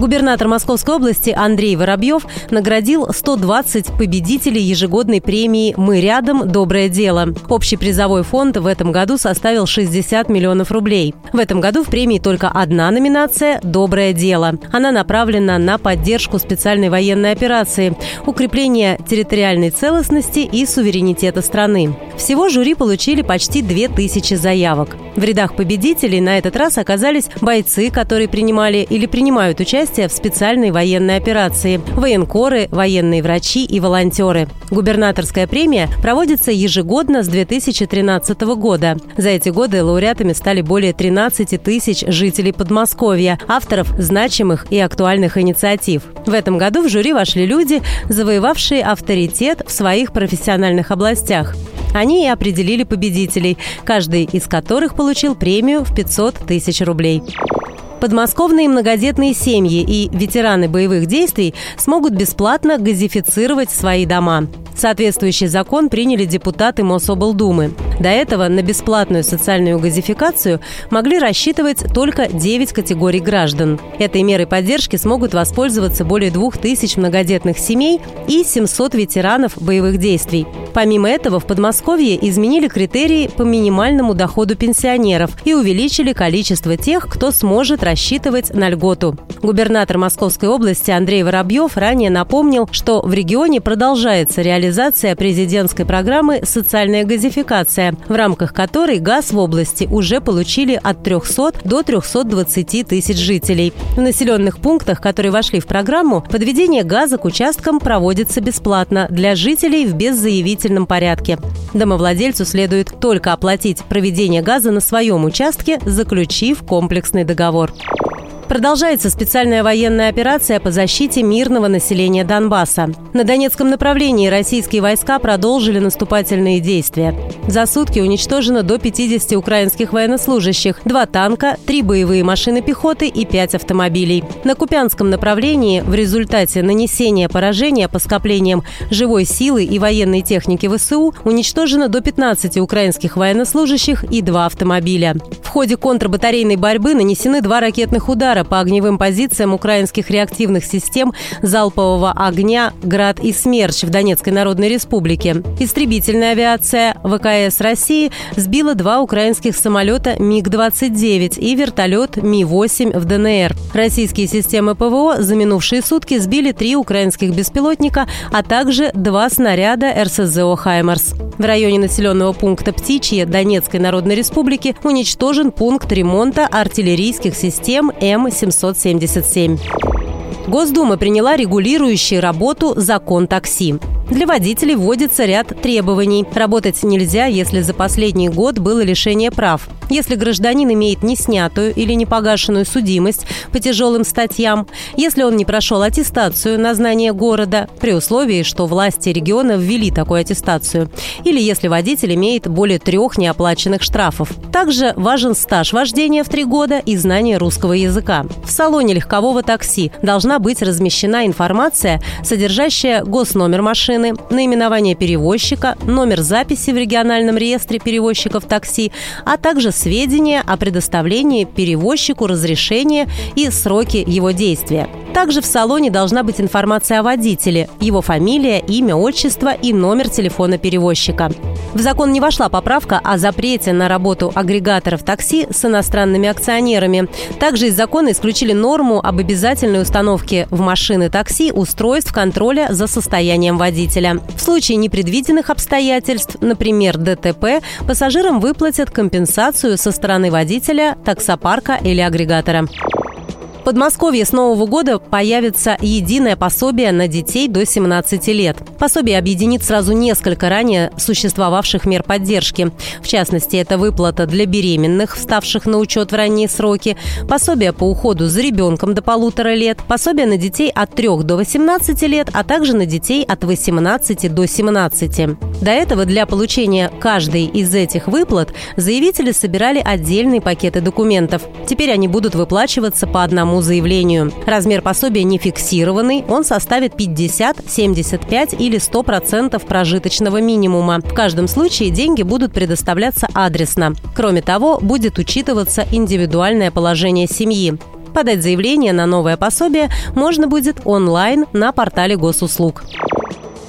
Губернатор Московской области Андрей Воробьев наградил 120 победителей ежегодной премии «Мы рядом. Доброе дело». Общий призовой фонд в этом году составил 60 миллионов рублей. В этом году в премии только одна номинация «Доброе дело». Она направлена на поддержку специальной военной операции, укрепление территориальной целостности и суверенитета страны. Всего жюри получили почти 2000 заявок. В рядах победителей на этот раз оказались бойцы, которые принимали или принимают участие участие в специальной военной операции, военкоры, военные врачи и волонтеры. Губернаторская премия проводится ежегодно с 2013 года. За эти годы лауреатами стали более 13 тысяч жителей Подмосковья, авторов значимых и актуальных инициатив. В этом году в жюри вошли люди, завоевавшие авторитет в своих профессиональных областях. Они и определили победителей, каждый из которых получил премию в 500 тысяч рублей. Подмосковные многодетные семьи и ветераны боевых действий смогут бесплатно газифицировать свои дома. Соответствующий закон приняли депутаты Мособлдумы. До этого на бесплатную социальную газификацию могли рассчитывать только 9 категорий граждан. Этой мерой поддержки смогут воспользоваться более 2000 многодетных семей и 700 ветеранов боевых действий. Помимо этого, в Подмосковье изменили критерии по минимальному доходу пенсионеров и увеличили количество тех, кто сможет рассчитывать на льготу. Губернатор Московской области Андрей Воробьев ранее напомнил, что в регионе продолжается реализация президентской программы «Социальная газификация», в рамках которой газ в области уже получили от 300 до 320 тысяч жителей. В населенных пунктах, которые вошли в программу, подведение газа к участкам проводится бесплатно для жителей в беззаявительном порядке. Домовладельцу следует только оплатить проведение газа на своем участке, заключив комплексный договор. Продолжается специальная военная операция по защите мирного населения Донбасса. На Донецком направлении российские войска продолжили наступательные действия. За сутки уничтожено до 50 украинских военнослужащих, два танка, три боевые машины пехоты и пять автомобилей. На Купянском направлении в результате нанесения поражения по скоплениям живой силы и военной техники ВСУ уничтожено до 15 украинских военнослужащих и два автомобиля. В ходе контрбатарейной борьбы нанесены два ракетных удара удара по огневым позициям украинских реактивных систем залпового огня «Град» и «Смерч» в Донецкой Народной Республике. Истребительная авиация ВКС России сбила два украинских самолета МиГ-29 и вертолет Ми-8 в ДНР. Российские системы ПВО за минувшие сутки сбили три украинских беспилотника, а также два снаряда РСЗО «Хаймарс». В районе населенного пункта Птичье Донецкой Народной Республики уничтожен пункт ремонта артиллерийских систем М777. Госдума приняла регулирующий работу закон такси. Для водителей вводится ряд требований. Работать нельзя, если за последний год было лишение прав. Если гражданин имеет неснятую или непогашенную судимость по тяжелым статьям, если он не прошел аттестацию на знание города, при условии, что власти региона ввели такую аттестацию, или если водитель имеет более трех неоплаченных штрафов. Также важен стаж вождения в три года и знание русского языка. В салоне легкового такси должна быть размещена информация, содержащая госномер машины, машины, наименование перевозчика, номер записи в региональном реестре перевозчиков такси, а также сведения о предоставлении перевозчику разрешения и сроки его действия. Также в салоне должна быть информация о водителе, его фамилия, имя, отчество и номер телефона перевозчика. В закон не вошла поправка о запрете на работу агрегаторов такси с иностранными акционерами. Также из закона исключили норму об обязательной установке в машины такси устройств контроля за состоянием водителя. В случае непредвиденных обстоятельств, например, ДТП, пассажирам выплатят компенсацию со стороны водителя, таксопарка или агрегатора. Подмосковье с Нового года появится единое пособие на детей до 17 лет. Пособие объединит сразу несколько ранее существовавших мер поддержки. В частности, это выплата для беременных, вставших на учет в ранние сроки, пособие по уходу за ребенком до полутора лет, пособие на детей от 3 до 18 лет, а также на детей от 18 до 17. До этого для получения каждой из этих выплат заявители собирали отдельные пакеты документов. Теперь они будут выплачиваться по одному заявлению. Размер пособия не фиксированный, он составит 50, 75 или 100 процентов прожиточного минимума. В каждом случае деньги будут предоставляться адресно. Кроме того, будет учитываться индивидуальное положение семьи. Подать заявление на новое пособие можно будет онлайн на портале госуслуг.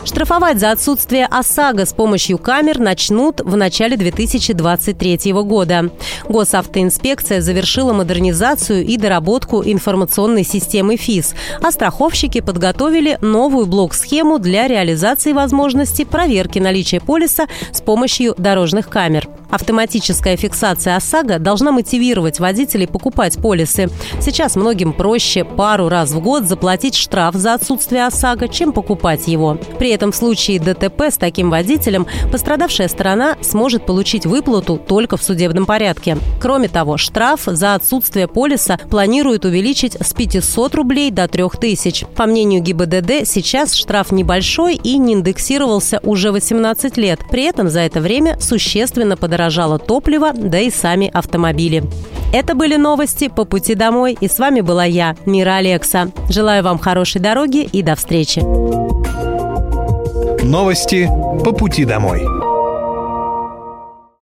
Штрафовать за отсутствие ОСАГО с помощью камер начнут в начале 2023 года. Госавтоинспекция завершила модернизацию и доработку информационной системы ФИС, а страховщики подготовили новую блок-схему для реализации возможности проверки наличия полиса с помощью дорожных камер. Автоматическая фиксация ОСАГО должна мотивировать водителей покупать полисы. Сейчас многим проще пару раз в год заплатить штраф за отсутствие ОСАГО, чем покупать его. При этом в случае ДТП с таким водителем пострадавшая сторона сможет получить выплату только в судебном порядке. Кроме того, штраф за отсутствие полиса планируют увеличить с 500 рублей до 3000. По мнению ГИБДД, сейчас штраф небольшой и не индексировался уже 18 лет. При этом за это время существенно подорожал подорожало топливо, да и сами автомобили. Это были новости по пути домой, и с вами была я, Мира Алекса. Желаю вам хорошей дороги и до встречи. Новости по пути домой.